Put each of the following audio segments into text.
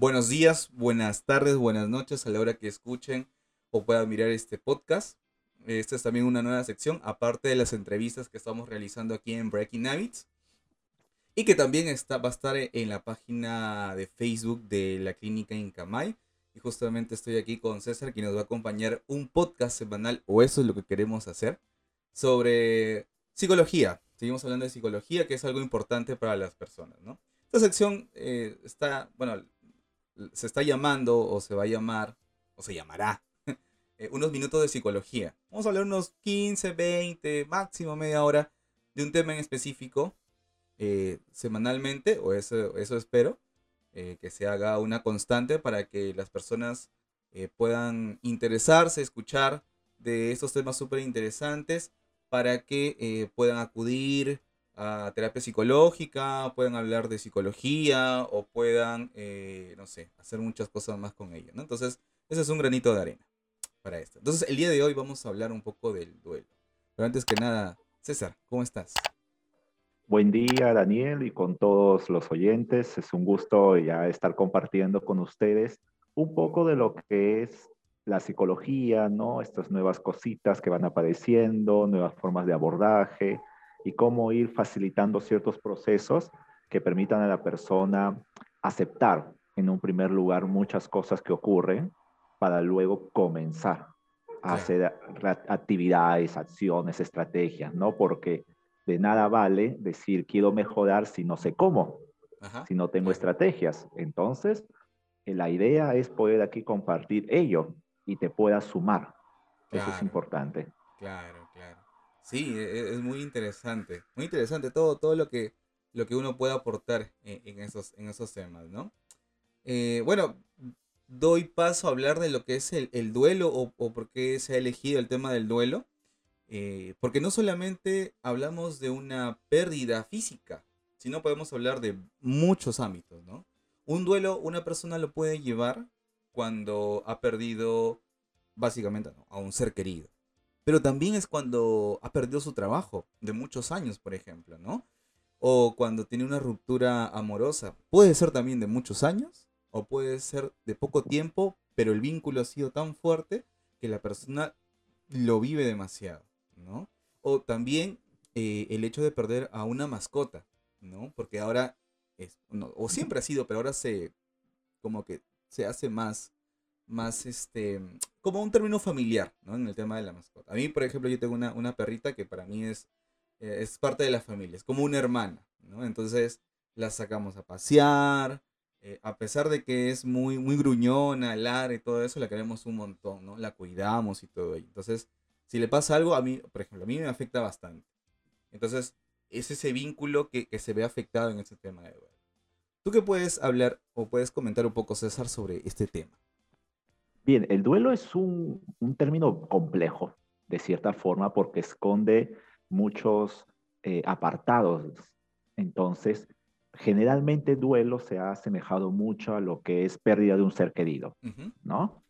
buenos días, buenas tardes, buenas noches a la hora que escuchen o puedan mirar este podcast. Esta es también una nueva sección, aparte de las entrevistas que estamos realizando aquí en Breaking Habits. Y que también está, va a estar en la página de Facebook de la clínica Incamay. Y justamente estoy aquí con César, que nos va a acompañar un podcast semanal, o eso es lo que queremos hacer, sobre psicología. Seguimos hablando de psicología, que es algo importante para las personas, ¿no? Esta sección eh, está, bueno, se está llamando o se va a llamar, o se llamará, eh, unos minutos de psicología. Vamos a hablar unos 15, 20, máximo media hora de un tema en específico eh, semanalmente, o eso, eso espero, eh, que se haga una constante para que las personas puedan interesarse, escuchar de estos temas súper interesantes, para que puedan acudir a terapia psicológica, puedan hablar de psicología o puedan, no sé, hacer muchas cosas más con ello. ¿no? Entonces, ese es un granito de arena para esto. Entonces, el día de hoy vamos a hablar un poco del duelo. Pero antes que nada, César, ¿cómo estás? Buen día, Daniel, y con todos los oyentes. Es un gusto ya estar compartiendo con ustedes un poco de lo que es la psicología, ¿no? Estas nuevas cositas que van apareciendo, nuevas formas de abordaje y cómo ir facilitando ciertos procesos que permitan a la persona aceptar en un primer lugar muchas cosas que ocurren para luego comenzar a hacer actividades, acciones, estrategias, ¿no? Porque de nada vale decir quiero mejorar si no sé cómo, si no tengo estrategias. Entonces, eh, la idea es poder aquí compartir ello y te puedas sumar. Eso es importante. Claro, claro. Sí, e, e, es, muy interesante. Muy interesante todo, todo lo que, lo que uno puede aportar en, esos, en esos temas, ¿no? Eh, bueno, doy paso a hablar de lo que es el, duelo o, por qué se ha elegido el tema del duelo. Eh, porque no solamente hablamos de una pérdida física, sino podemos hablar de muchos ámbitos, ¿no? Un duelo, una persona lo puede llevar cuando ha perdido, básicamente, a un ser querido. Pero también es cuando ha perdido su trabajo de muchos años, por ejemplo, ¿no? O cuando tiene una ruptura amorosa. Puede ser también de muchos años o puede ser de poco tiempo, pero el vínculo ha sido tan fuerte que la persona lo vive demasiado, ¿no? O también eh, el hecho de perder a una mascota, ¿no? Porque ahora, es, o siempre ha sido, pero ahora se, como que se hace más, más, este, como un término familiar, ¿no? En el tema de la mascota. A mí, por ejemplo, yo tengo una, una perrita que para mí es, eh, es parte de la familia, es como una hermana, ¿no? Entonces la sacamos a pasear, eh, a pesar de que es muy, muy gruñona, lara y todo eso, la queremos un montón, ¿no? La cuidamos y todo. Entonces, si le pasa algo, a mí, por ejemplo, a mí me afecta bastante. Entonces, es ese vínculo que, se ve afectado en ese tema de duelo. ¿Tú qué puedes hablar o puedes comentar un poco, César, sobre este tema? Bien, el duelo es un, término complejo, de cierta forma, porque esconde muchos eh, apartados. Entonces, generalmente duelo se ha asemejado mucho a lo que es pérdida de un ser querido, ¿no?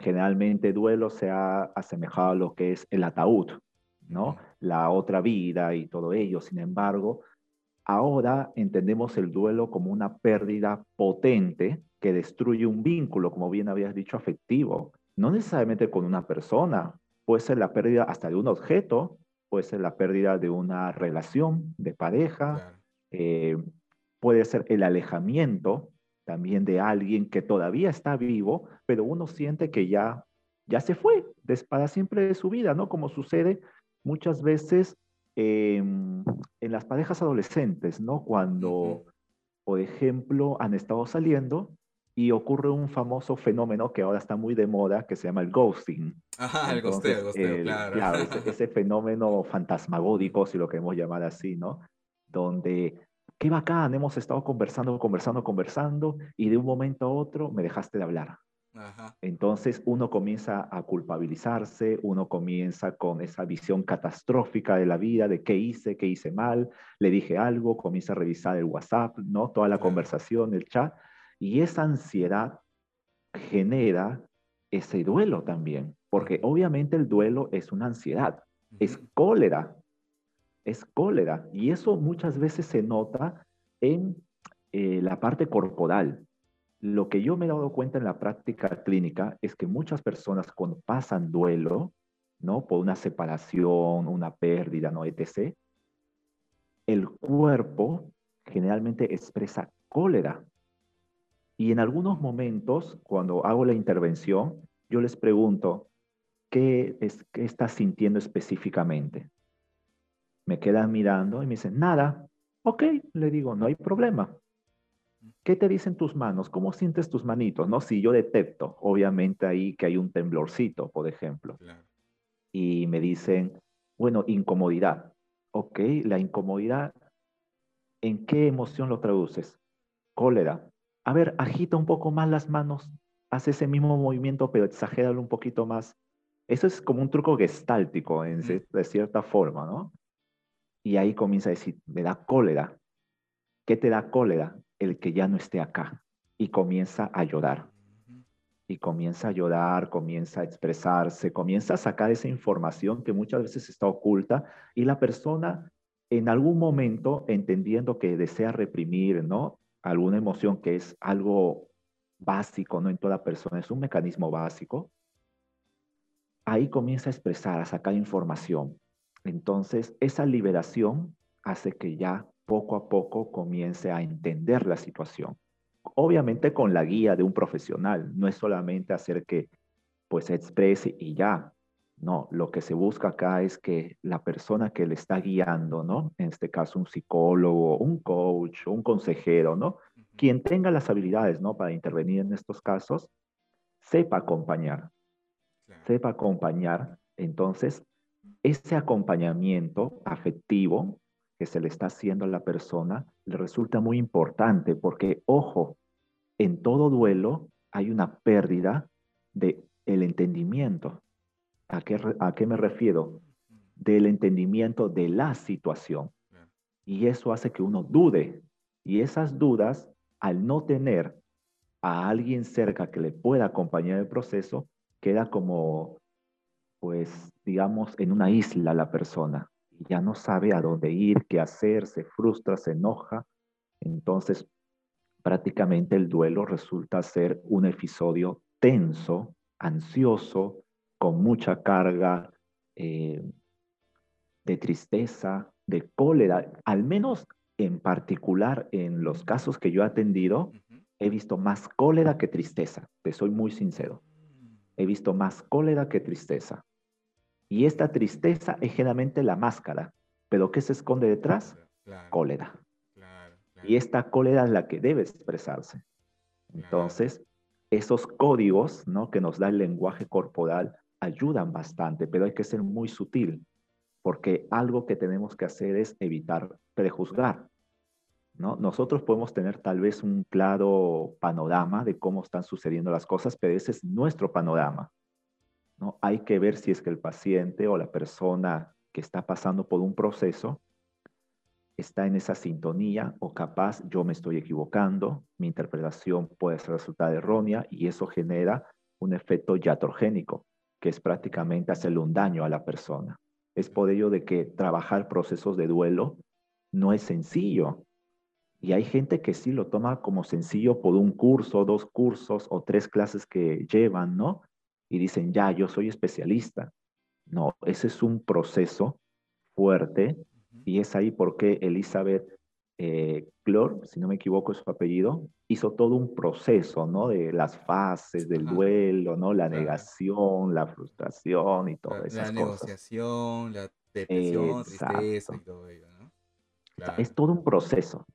Generalmente duelo se ha asemejado a lo que es el ataúd, ¿no? La otra vida y todo ello. Sin embargo, ahora entendemos el duelo como una pérdida potente que destruye un vínculo, como bien habías dicho, afectivo. No necesariamente con una persona, puede ser la pérdida hasta de un objeto, puede ser la pérdida de una relación de pareja, eh, puede ser el alejamiento también de alguien que todavía está vivo, pero uno siente que ya, ya se fue para siempre de su vida, ¿no? Como sucede muchas veces en las parejas adolescentes, ¿no? Cuando, por ejemplo, han estado saliendo y ocurre un famoso fenómeno que ahora está muy de moda, que se llama el ghosting. Ajá, el ghosteo, el claro. Claro, ese, ese, fenómeno fantasmagórico, si lo queremos llamar así, ¿no? Donde qué bacán, hemos estado conversando, conversando, conversando, y de un momento a otro me dejaste de hablar. Entonces uno comienza a culpabilizarse, uno comienza con esa visión catastrófica de la vida, de qué hice, qué hice mal, le dije algo, comienza a revisar el WhatsApp, ¿no? Toda la conversación, el chat, y esa ansiedad genera ese duelo también, porque obviamente el duelo es una ansiedad, es cólera, es cólera. Y eso muchas veces se nota en eh, la parte corporal. Lo que yo me he dado cuenta en la práctica clínica es que muchas personas cuando pasan duelo, ¿no? Por una separación, una pérdida, ¿no? etc., el cuerpo generalmente expresa cólera. Y en algunos momentos, cuando hago la intervención, yo les pregunto, ¿qué, es, qué estás sintiendo específicamente? Me quedan mirando y me dicen, nada. Ok, le digo, no hay problema. ¿Qué te dicen tus manos? ¿Cómo sientes tus manitos? No, si yo detecto, obviamente ahí que hay un temblorcito, por ejemplo. Y me dicen, bueno, incomodidad. Ok, la incomodidad, ¿en qué emoción lo traduces? Cólera. A ver, agita un poco más las manos, haz ese mismo movimiento, pero exagéralo un poquito más. Eso es como un truco gestáltico, en, de cierta forma, ¿no? Y ahí comienza a decir, me da cólera. ¿Qué te da cólera? El que ya no esté acá. Y comienza a llorar. Y comienza a llorar, comienza a expresarse, comienza a sacar esa información que muchas veces está oculta y la persona en algún momento, entendiendo que desea reprimir, ¿no? Alguna emoción que es algo básico, ¿no? En toda persona, es un mecanismo básico, ahí comienza a expresar, a sacar información. Entonces, esa liberación hace que ya poco a poco comience a entender la situación. Obviamente con la guía de un profesional, no es solamente hacer que pues se exprese y ya. No, lo que se busca acá es que la persona que le está guiando, ¿no? En este caso un psicólogo, un coach, un consejero, ¿no? Quien tenga las habilidades, ¿no? Para intervenir en estos casos, sepa acompañar. Sepa acompañar. Entonces, ese acompañamiento afectivo que se le está haciendo a la persona le resulta muy importante porque, ojo, en todo duelo hay una pérdida de el entendimiento. ¿A qué, ¿A qué me refiero? Del entendimiento de la situación. Y eso hace que uno dude. Y esas dudas, al no tener a alguien cerca que le pueda acompañar el proceso, queda como pues, digamos, en una isla la persona y ya no sabe a dónde ir, qué hacer, se frustra, se enoja. Entonces, prácticamente el duelo resulta ser un episodio tenso, ansioso, con mucha carga eh, de tristeza, de cólera. Al menos en particular en los casos que yo he atendido, he visto más cólera que tristeza, te soy muy sincero. He visto más cólera que tristeza. Y esta tristeza es generalmente la máscara. ¿Pero qué se esconde detrás? cólera. Y esta cólera es la que debe expresarse. Entonces, esos códigos ¿no? que nos da el lenguaje corporal ayudan bastante, pero hay que ser muy sutil, porque algo que tenemos que hacer es evitar prejuzgar. ¿no? Nosotros podemos tener tal vez un claro panorama de cómo están sucediendo las cosas, pero ese es nuestro panorama. Hay que ver si es que el paciente o la persona que está pasando por un proceso está en esa sintonía o capaz yo me estoy equivocando, mi interpretación puede resultar errónea y eso genera un efecto iatrogénico, que es prácticamente hacerle un daño a la persona. Es por ello de que trabajar procesos de duelo no es sencillo. Y hay gente que sí lo toma como sencillo por un curso, dos cursos o tres clases que llevan, ¿no? Y dicen, ya, yo soy especialista. No, ese es un proceso fuerte y es ahí porque Elizabeth eh, Clor, si no me equivoco es su apellido, hizo todo un proceso, ¿no? De las fases del duelo, ¿no? La negación, la frustración y todo eso. La negociación, la depresión, tristeza y todo ello, ¿no? es todo un proceso,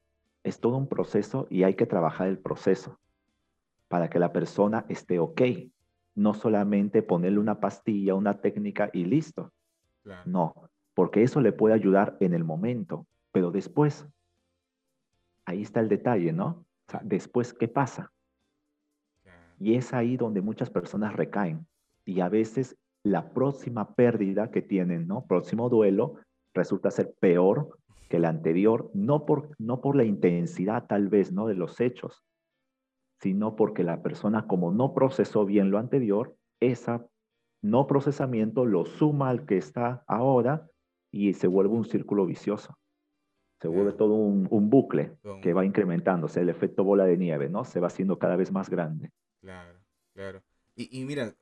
es todo un proceso y hay que trabajar el proceso para que la persona esté ok, no solamente ponerle una pastilla, una técnica y listo. No, porque eso le puede ayudar en el momento, pero después, ahí está el detalle, ¿no? O sea, después, ¿qué pasa? Y es ahí donde muchas personas recaen. Y a veces la próxima pérdida que tienen, ¿no? Próximo duelo, resulta ser peor que el anterior, no por, no por la intensidad tal vez, ¿no? De los hechos, sino porque la persona como no procesó bien lo anterior, ese no procesamiento lo suma al que está ahora y se vuelve un círculo vicioso. Se vuelve todo un, bucle que va incrementándose, el efecto bola de nieve, ¿no? Se va haciendo cada vez más grande. Claro, claro. Y, mira,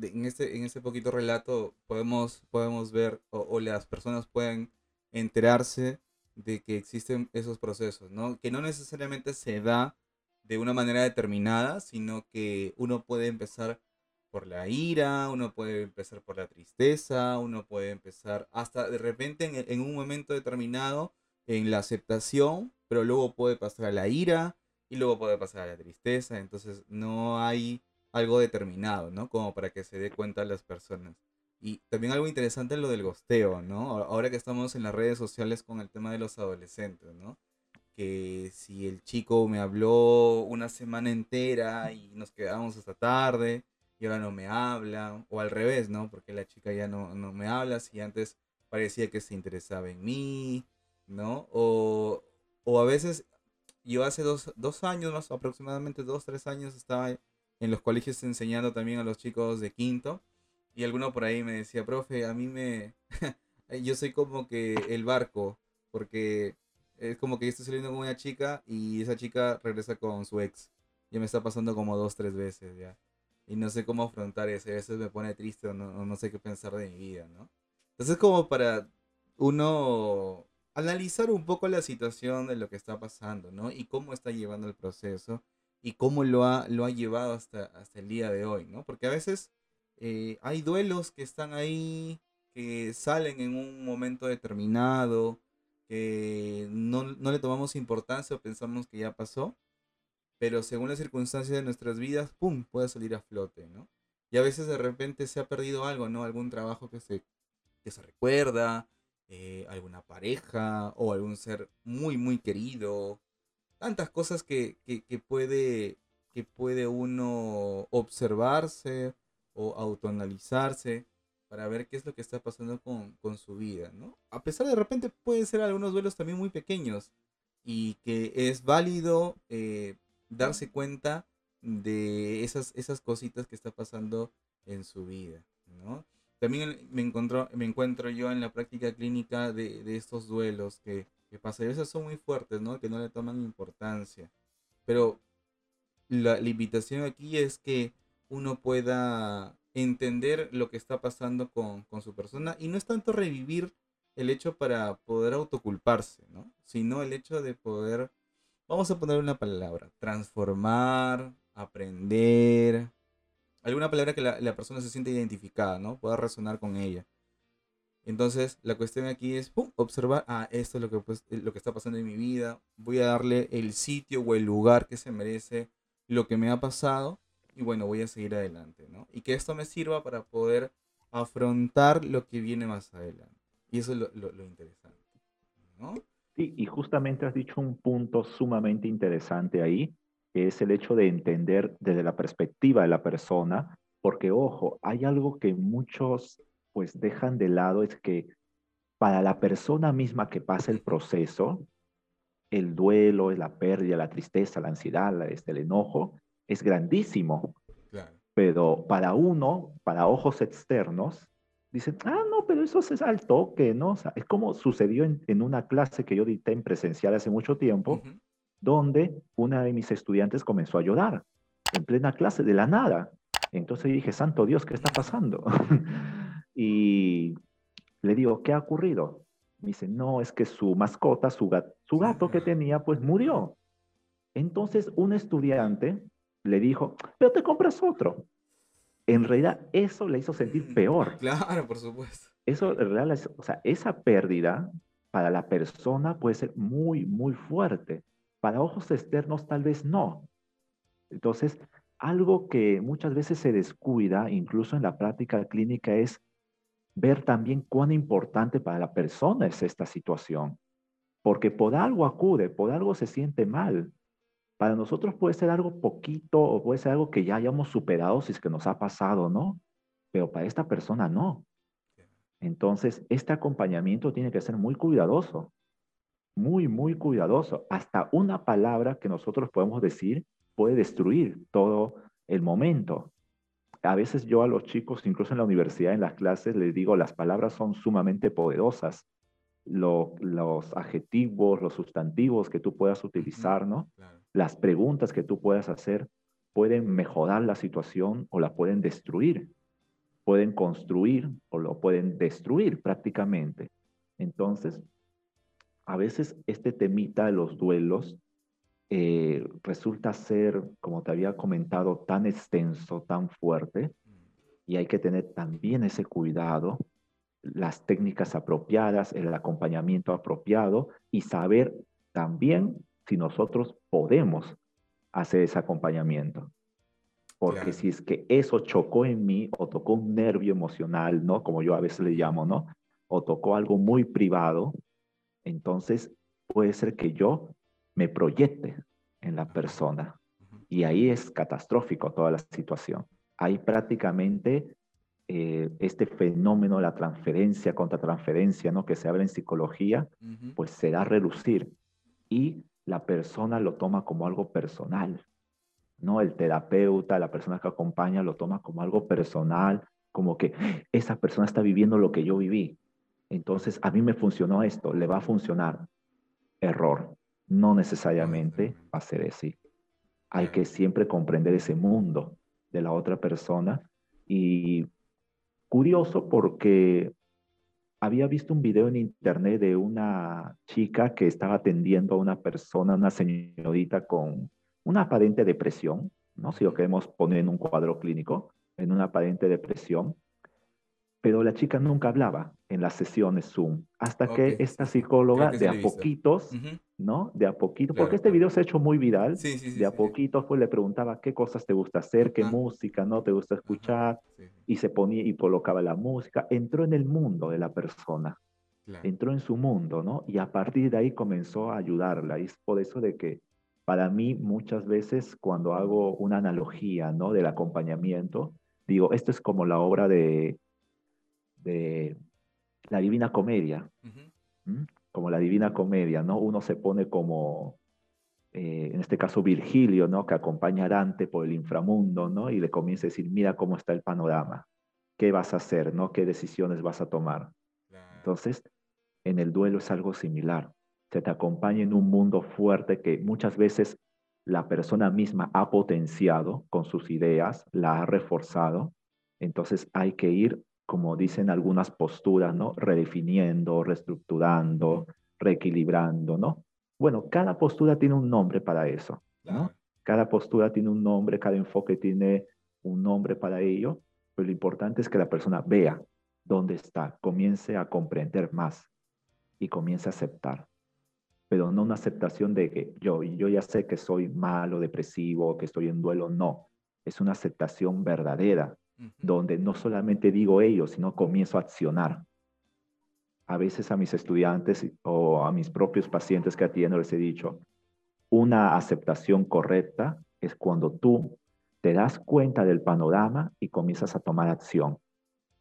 en este, en este poquito relato podemos, podemos ver, o, las personas pueden enterarse de que existen esos procesos, ¿no? Que no necesariamente se da de una manera determinada, sino que uno puede empezar por la ira, uno puede empezar por la tristeza, uno puede empezar hasta de repente en, un momento determinado en la aceptación, pero luego puede pasar a la ira y luego puede pasar a la tristeza, entonces no hay algo determinado, ¿no? Como para que se dé cuenta las personas. Y también algo interesante es lo del gosteo, ¿no? Ahora que estamos en las redes sociales con el tema de los adolescentes, ¿no? Que si el chico me habló una semana entera y nos quedamos hasta tarde, y ahora no me habla, o al revés, ¿no? Porque la chica ya no, no me habla, si antes parecía que se interesaba en mí, ¿no? O, o a veces, yo hace dos, dos, años, más aproximadamente dos, tres años, estaba en los colegios enseñando también a los chicos de quinto, y alguno por ahí me decía, profe, a mí me... yo soy como que el barco, porque es como que yo estoy saliendo con una chica y esa chica regresa con su ex. Ya me está pasando como dos, tres veces ya y no sé cómo afrontar eso. A veces me pone triste o no, no sé qué pensar de mi vida, ¿no? Entonces como para uno analizar un poco la situación de lo que está pasando, ¿no? Y cómo está llevando el proceso y cómo lo ha, lo ha llevado hasta, hasta el día de hoy, ¿no? Porque a veces eh, hay duelos que están ahí, que salen en un momento determinado, que no, no le tomamos importancia o pensamos que ya pasó, pero según las circunstancias de nuestras vidas, ¡pum!, puede salir a flote, ¿no? Y a veces de repente se ha perdido algo, ¿no? Algún trabajo que se, que se recuerda, eh, alguna pareja o algún ser muy, muy querido. Tantas cosas que, que, puede, que puede uno observarse o autoanalizarse para ver qué es lo que está pasando con, con, su vida, ¿no? A pesar de, de repente pueden ser algunos duelos también muy pequeños y que es válido eh, darse cuenta de esas, esas cositas que está pasando en su vida, ¿no? También me, encontró, me encuentro yo en la práctica clínica de, de estos duelos que, que pasan. A veces son muy fuertes, ¿no? Que no le toman importancia. Pero la, la invitación aquí es que uno pueda entender lo que está pasando con, con, su persona y no es tanto revivir el hecho para poder autoculparse, ¿no? Sino el hecho de poder Vamos a poner una palabra. Transformar, aprender. Alguna palabra que la, persona se siente identificada, ¿no? Pueda resonar con ella. Entonces, la cuestión aquí es observar, ah, esto es lo que, pues, lo que está pasando en mi vida. Voy a darle el sitio o el lugar que se merece lo que me ha pasado. Y bueno, voy a seguir adelante, ¿no? Y que esto me sirva para poder afrontar lo que viene más adelante. Y eso es lo, lo interesante, ¿no? y justamente has dicho un punto sumamente interesante ahí, que es el hecho de entender desde la perspectiva de la persona, porque ojo, hay algo que muchos pues dejan de lado, es que para la persona misma que pasa el proceso, el duelo, la pérdida, la tristeza, la ansiedad, este, el enojo, es grandísimo. Pero para uno, para ojos externos, dicen, ah, no, pero eso es al toque, ¿no? O sea, es como sucedió en, una clase que yo dicté en presencial hace mucho tiempo, donde una de mis estudiantes comenzó a llorar en plena clase de la nada. Entonces dije, santo Dios, ¿qué está pasando? y le digo, ¿qué ha ocurrido? Me dice, no, es que su mascota, su, su gato que tenía, pues murió. Entonces un estudiante le dijo, pero te compras otro en realidad eso le hizo sentir peor. Claro, por supuesto. Eso, en realidad, o sea, esa pérdida para la persona puede ser muy, muy fuerte. Para ojos externos tal vez no. Entonces, algo que muchas veces se descuida, incluso en la práctica clínica, es ver también cuán importante para la persona es esta situación. Porque por algo acude, por algo se siente mal. Para nosotros puede ser algo poquito o puede ser algo que ya hayamos superado si es que nos ha pasado, ¿no? Pero para esta persona no. Entonces, este acompañamiento tiene que ser muy cuidadoso, muy, muy cuidadoso. Hasta una palabra que nosotros podemos decir puede destruir todo el momento. A veces yo a los chicos, incluso en la universidad, en las clases, les digo, las palabras son sumamente poderosas. los adjetivos, los sustantivos que tú puedas utilizar, ¿no? Las preguntas que tú puedas hacer pueden mejorar la situación o la pueden destruir. Pueden construir o lo pueden destruir prácticamente. Entonces, a veces este temita de los duelos eh, resulta ser, como te había comentado, tan extenso, tan fuerte, y hay que tener también ese cuidado, las técnicas apropiadas, el acompañamiento apropiado y saber también si nosotros podemos hacer ese acompañamiento. Porque si es que eso chocó en mí o tocó un nervio emocional, ¿no? Como yo a veces le llamo, ¿no? O tocó algo muy privado, entonces puede ser que yo me proyecte en la persona. Y ahí es catastrófico toda la situación. Ahí prácticamente eh, este fenómeno, la transferencia contra transferencia, ¿no? que se habla en psicología, pues se da a relucir. Y la persona lo toma como algo personal. ¿no? El terapeuta, la persona que acompaña, lo toma como algo personal, como que esa persona está viviendo lo que yo viví. Entonces, a mí me funcionó esto, le va a funcionar. Error. No necesariamente va a ser así. Hay que siempre comprender ese mundo de la otra persona. Y curioso porque había visto un video en internet de una chica que estaba atendiendo a una persona, una señorita con una aparente depresión, ¿no? Si lo queremos poner en un cuadro clínico, en una aparente depresión, pero la chica nunca hablaba en las sesiones Zoom, hasta que esta psicóloga de a poquitos, ¿no? De a poquito, porque este video se ha hecho muy viral, de a poquito pues le preguntaba qué cosas te gusta hacer, qué música, ¿no? Te gusta escuchar, y se ponía y colocaba la música, entró en el mundo de la persona, entró en su mundo, ¿no? Y a partir de ahí comenzó a ayudarla, y es por eso de que para mí muchas veces cuando hago una analogía, ¿no? Del acompañamiento, digo, esto es como la obra de de la Divina Comedia, como la Divina Comedia, ¿no? Uno se pone como, eh, en este caso Virgilio, ¿no? Que acompaña a Dante por el inframundo, ¿no? Y le comienza a decir, mira cómo está el panorama, qué vas a hacer, ¿no? ¿Qué decisiones vas a tomar? Entonces, en el duelo es algo similar. Se te acompaña en un mundo fuerte que muchas veces la persona misma ha potenciado con sus ideas, la ha reforzado. Entonces hay que ir como dicen algunas posturas, ¿no? Redefiniendo, reestructurando, reequilibrando, ¿no? Bueno, cada postura tiene un nombre para eso, ¿no? Cada postura tiene un nombre, cada enfoque tiene un nombre para ello, pero lo importante es que la persona vea dónde está, comience a comprender más y comience a aceptar. Pero no una aceptación de que yo, yo ya sé que soy malo, depresivo, que estoy en duelo, no. Es una aceptación verdadera donde no solamente digo ello, sino comienzo a accionar. A veces a mis estudiantes o a mis propios pacientes que atiendo les he dicho, una aceptación correcta es cuando tú te das cuenta del panorama y comienzas a tomar acción,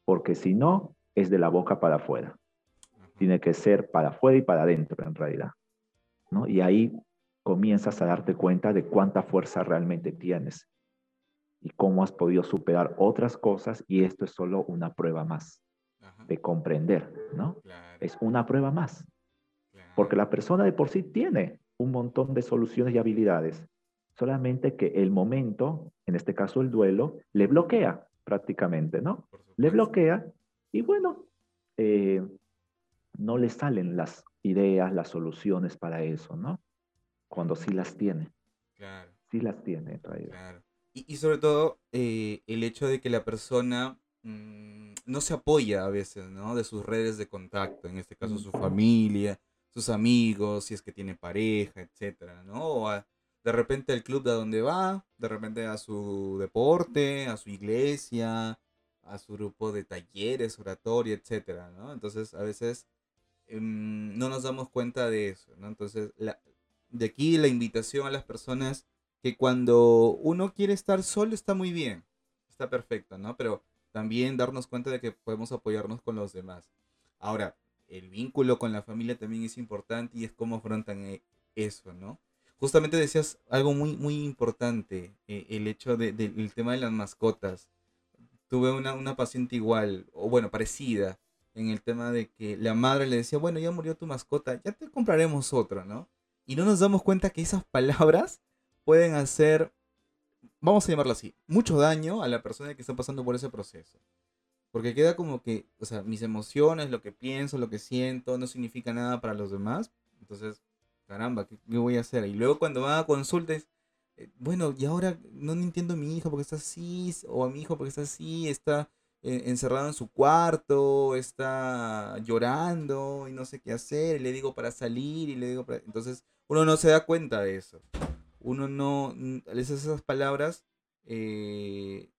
porque si no, es de la boca para afuera. Tiene que ser para afuera y para adentro en realidad. ¿no? Y ahí comienzas a darte cuenta de cuánta fuerza realmente tienes y cómo has podido superar otras cosas y esto es solo una prueba más de comprender, ¿no? Es una prueba más. Porque la persona de por sí tiene un montón de soluciones y habilidades, solamente que el momento, en este caso el duelo, le bloquea prácticamente, ¿no? Le bloquea y bueno, eh, no le salen las ideas, las soluciones para eso, ¿no? Cuando sí las tiene. Claro. Sí las tiene en realidad. Y, sobre todo eh, el hecho de que la persona mm, no se apoya a veces, ¿no? De sus redes de contacto, en este caso su familia, sus amigos, si es que tiene pareja, etcétera, ¿no? O de repente al club de donde va, de repente a su deporte, a su iglesia, a su grupo de talleres, oratoria, etcétera, ¿no? Entonces a veces em, no nos damos cuenta de eso, ¿no? Entonces la, de aquí la invitación a las personas que cuando uno quiere estar solo está muy bien, está perfecto, ¿no? Pero también darnos cuenta de que podemos apoyarnos con los demás. Ahora, el vínculo con la familia también es importante y es cómo afrontan eh, eso, ¿no? Justamente decías algo muy, muy importante, eh, el hecho del tema de las mascotas. Tuve una, una paciente igual, o bueno, parecida, en el tema de que la madre le decía, bueno, ya murió tu mascota, ya te compraremos otra, ¿no? Y no nos damos cuenta que esas palabras pueden hacer, vamos a llamarlo así, mucho daño a la persona que está pasando por ese proceso. Porque queda como que, o sea, mis emociones, lo que pienso, lo que siento, no significa nada para los demás. Entonces, caramba, ¿qué, voy a hacer? Y luego cuando van a consultas, eh, bueno, y ahora no entiendo a mi hijo porque está así, o a mi hijo porque está así, está eh, encerrado en su cuarto, está llorando y no sé qué hacer, y le digo para salir, y le digo para... Entonces, uno no se da cuenta de eso. Uno no... Esas palabras eh,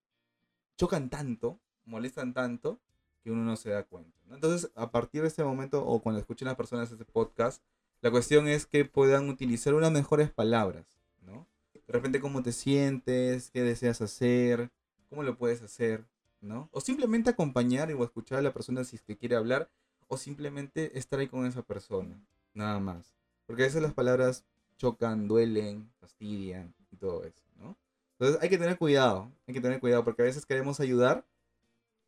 chocan tanto, molestan tanto, que uno no se da cuenta. Entonces, a partir de este momento, o cuando escuchen las personas este podcast, la cuestión es que puedan utilizar unas mejores palabras, ¿no? De repente, cómo te sientes, qué deseas hacer, cómo lo puedes hacer, ¿no? O simplemente acompañar o escuchar a la persona si es que quiere hablar, o simplemente estar ahí con esa persona, nada más. Porque a veces las palabras chocan, duelen, fastidian y todo eso, ¿no? Entonces hay que tener cuidado, hay que tener cuidado porque a veces queremos ayudar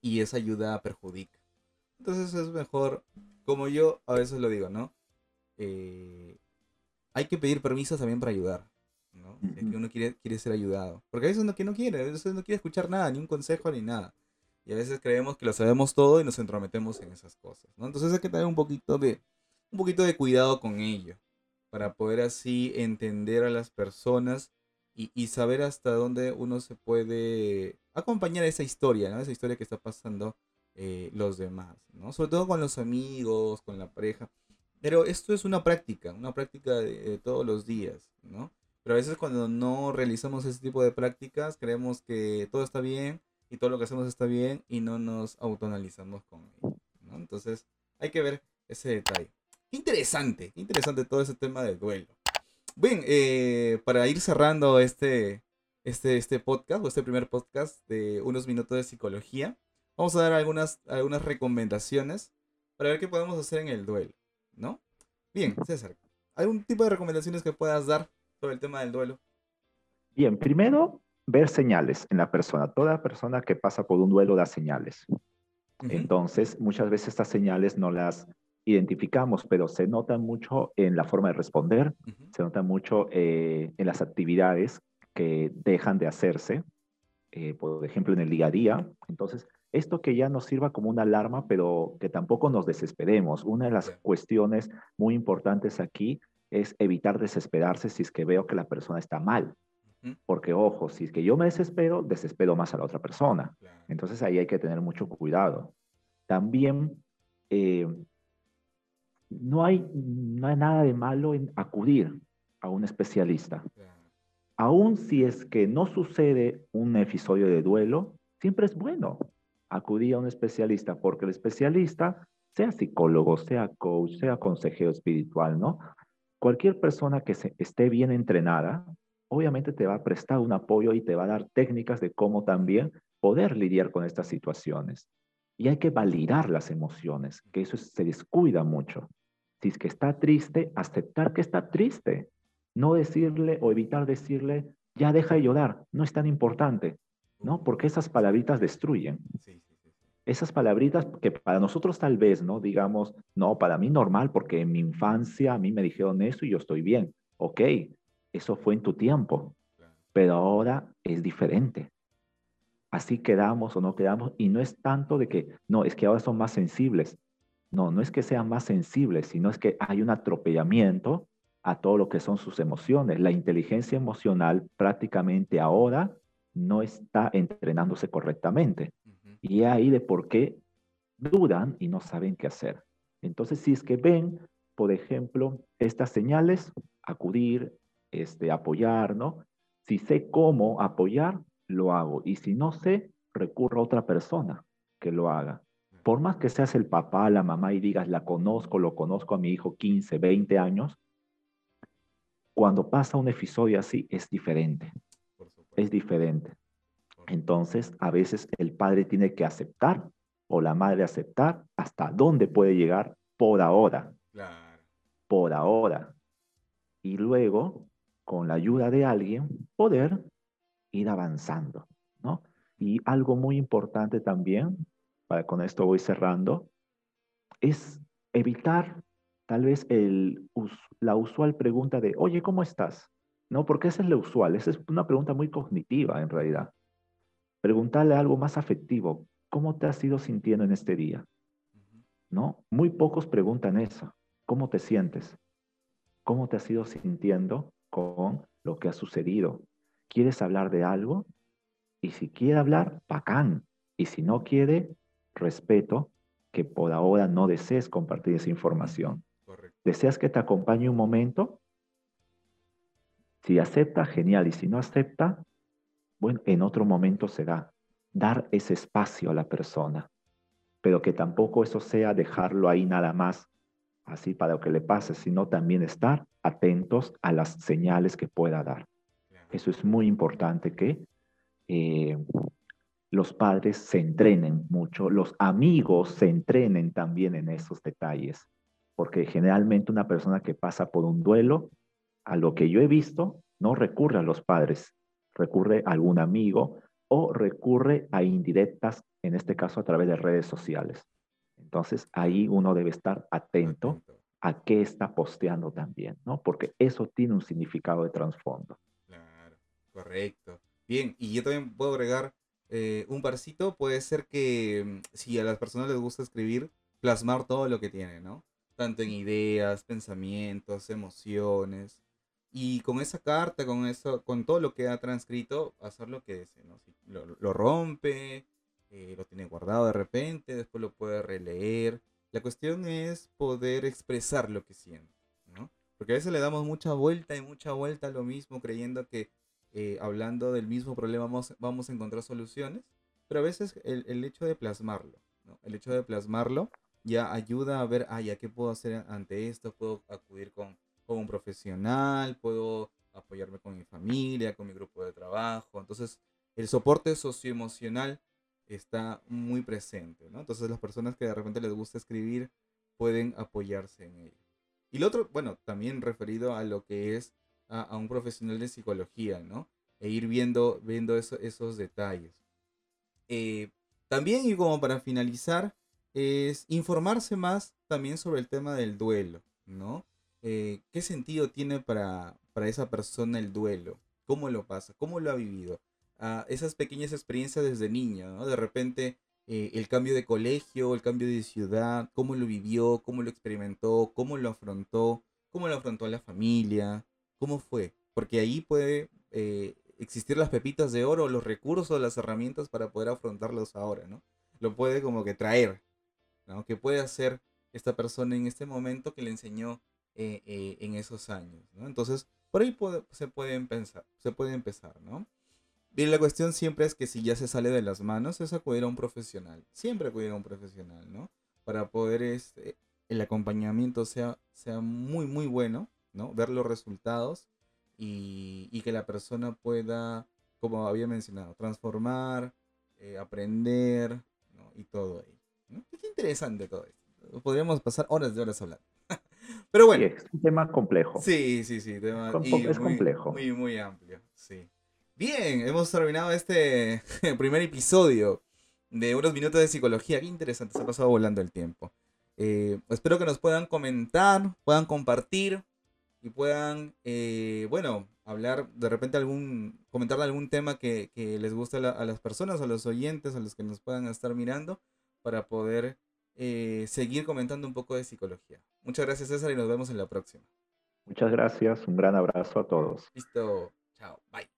y esa ayuda perjudica. Entonces es mejor, como yo a veces lo digo, ¿no? Eh, hay que pedir permiso también para ayudar, ¿no? Es que uno quiere, quiere ser ayudado. Porque a veces no, que no quiere, a veces no quiere escuchar nada, ni un consejo, ni nada. Y a veces creemos que lo sabemos todo y nos entrometemos en esas cosas, ¿no? Entonces hay que tener un poquito de, un poquito de cuidado con ello, para poder así entender a las personas y, saber hasta dónde uno se puede acompañar esa historia, ¿no? Esa historia que está pasando eh, los demás, ¿no? Sobre todo con los amigos, con la pareja. Pero esto es una práctica, una práctica de, todos los días, ¿no? Pero a veces cuando no realizamos ese tipo de prácticas, creemos que todo está bien y todo lo que hacemos está bien y no nos autoanalizamos con ello, ¿no? Entonces hay que ver ese detalle. Interesante, interesante todo ese tema del duelo. Bien, eh, para ir cerrando este, este, este podcast o este primer podcast de unos minutos de psicología, vamos a dar algunas, algunas recomendaciones para ver qué podemos hacer en el duelo. ¿no? Bien, César, ¿algún tipo de recomendaciones que puedas dar sobre el tema del duelo? Bien, primero, ver señales en la persona. Toda persona que pasa por un duelo da señales. Entonces, muchas veces estas señales no las identificamos, pero se notan mucho en la forma de responder, se nota mucho eh, en las actividades que dejan de hacerse, eh, por ejemplo, en el día a día. Entonces, esto que ya nos sirva como una alarma, pero que tampoco nos desesperemos. Una de las cuestiones muy importantes aquí es evitar desesperarse si es que veo que la persona está mal. Porque, ojo, si es que yo me desespero, desespero más a la otra persona. Entonces ahí hay que tener mucho cuidado. También eh, no, hay, no hay nada de malo en acudir a un especialista. Aún si es que no sucede un episodio de duelo, siempre es bueno acudí a un especialista, porque el especialista, sea psicólogo, sea coach, sea consejero espiritual, ¿no? Cualquier persona que se, esté bien entrenada, obviamente te va a prestar un apoyo y te va a dar técnicas de cómo también poder lidiar con estas situaciones. Y hay que validar las emociones, que eso se descuida mucho. Si es que está triste, aceptar que está triste. No decirle o evitar decirle, ya deja de llorar, no es tan importante. ¿no? Porque esas palabritas destruyen. Esas palabritas que para nosotros tal vez, ¿no? Digamos, no, para mí normal, porque en mi infancia a mí me dijeron eso y yo estoy bien. Ok, eso fue en tu tiempo, pero ahora es diferente. Así quedamos o no quedamos, y no es tanto de que, no, es que ahora son más sensibles. No, no es que sean más sensibles, sino es que hay un atropellamiento a todo lo que son sus emociones. La inteligencia emocional prácticamente ahora no está entrenándose correctamente. Y ahí de por qué dudan y no saben qué hacer. Entonces, si es que ven, por ejemplo, estas señales, acudir, este, apoyar, ¿no? Si sé cómo apoyar, lo hago. Y si no sé, recurro a otra persona que lo haga. Por más que seas el papá, la mamá y digas, la conozco, lo conozco a mi hijo 15, 20 años, cuando pasa un episodio así es diferente es diferente. Entonces, a veces el padre tiene que aceptar o la madre aceptar hasta dónde puede llegar por ahora. Por ahora. Y luego, con la ayuda de alguien, poder ir avanzando, ¿no? Y algo muy importante también, para con esto voy cerrando, es evitar tal vez el, la usual pregunta de, oye, ¿cómo estás? ¿No? Porque esa es la usual, esa es una pregunta muy cognitiva en realidad. Preguntarle algo más afectivo, ¿cómo te has ido sintiendo en este día? ¿No? Muy pocos preguntan eso. ¿Cómo te sientes? ¿Cómo te has ido sintiendo con lo que ha sucedido? ¿Quieres hablar de algo? Y si quiere hablar, bacán. Y si no quiere, respeto que por ahora no desees compartir esa información. ¿Deseas que te acompañe un momento? Si acepta, genial. Y si no acepta, bueno, en otro momento será dar ese espacio a la persona. Pero que tampoco eso sea dejarlo ahí nada más, así para lo que le pase, sino también estar atentos a las señales que pueda dar. Eso es muy importante que eh, los padres se entrenen mucho, los amigos se entrenen también en esos detalles, porque generalmente una persona que pasa por un duelo, a lo que yo he visto, no recurre a los padres, recurre a algún amigo o recurre a indirectas, en este caso a través de redes sociales. Entonces ahí uno debe estar atento a qué está posteando también, ¿no? Porque eso tiene un significado de trasfondo. Claro, correcto. Bien, y yo también puedo agregar eh, un parcito, puede ser que mm, si a las personas les gusta escribir, plasmar todo lo que tienen, ¿no? Tanto en ideas, pensamientos, emociones. Y con esa carta, con eso, con todo lo que ha transcrito, hacer lo que ¿no? lo, rompe, eh, lo tiene guardado de repente, después lo puede releer. La cuestión es poder expresar lo que siente, ¿no? Porque a veces le damos mucha vuelta y mucha vuelta a lo mismo, creyendo que eh, hablando del mismo problema vamos, vamos a encontrar soluciones, pero a veces el, el hecho de plasmarlo, el hecho de plasmarlo ya ayuda a ver, ah, ya qué puedo hacer ante esto, puedo acudir con, con un profesional, puedo apoyarme con mi familia, con mi grupo de trabajo. Entonces, el soporte socioemocional está muy presente, ¿no? Entonces, las personas que de repente les gusta escribir pueden apoyarse en ello. Y lo otro, bueno, también referido a lo que es a, un profesional de psicología, ¿no? E ir viendo, viendo esos detalles. Eh, también, y como para finalizar, es informarse más también sobre el tema del duelo, ¿no? Eh, ¿Qué sentido tiene para, para esa persona el duelo? ¿Cómo lo pasa? ¿Cómo lo ha vivido? Ah, esas pequeñas experiencias desde niño, ¿no? De repente eh, el cambio de colegio, el cambio de ciudad, cómo lo vivió, cómo lo experimentó, cómo lo afrontó, cómo lo afrontó la familia, cómo fue, porque ahí puede eh, existir las pepitas de oro, los recursos, las herramientas para poder afrontarlos ahora, ¿no? Lo puede como que traer, ¿no? Que puede hacer esta persona en este momento que le enseñó eh, eh, en esos años, ¿no? Entonces, por ahí se puede empezar, se puede empezar, ¿no? Bien, la cuestión siempre es que si ya se sale de las manos, es acudir a un profesional. Siempre acudir a un profesional, ¿no? Para poder este, el acompañamiento sea, sea muy, muy bueno ¿no? Ver los resultados y, que la persona pueda, como había mencionado, transformar, eh, aprender, Y todo ahí. ¿no? Qué interesante todo esto. Podríamos pasar horas de horas hablando. Pero bueno. es un tema complejo. Sí, sí, sí. es complejo. Muy, muy amplio. Sí. Bien, hemos terminado este primer episodio de unos minutos de psicología. Qué interesante, se ha pasado volando el tiempo. Eh, espero que nos puedan comentar, puedan compartir y puedan, eh, bueno, hablar de repente algún, comentar algún tema que, que les guste a las personas, a los oyentes, a los que nos puedan estar mirando, para poder eh, seguir comentando un poco de psicología. Muchas gracias César y nos vemos en la próxima. Muchas gracias, un gran abrazo a todos. Listo, chao, bye.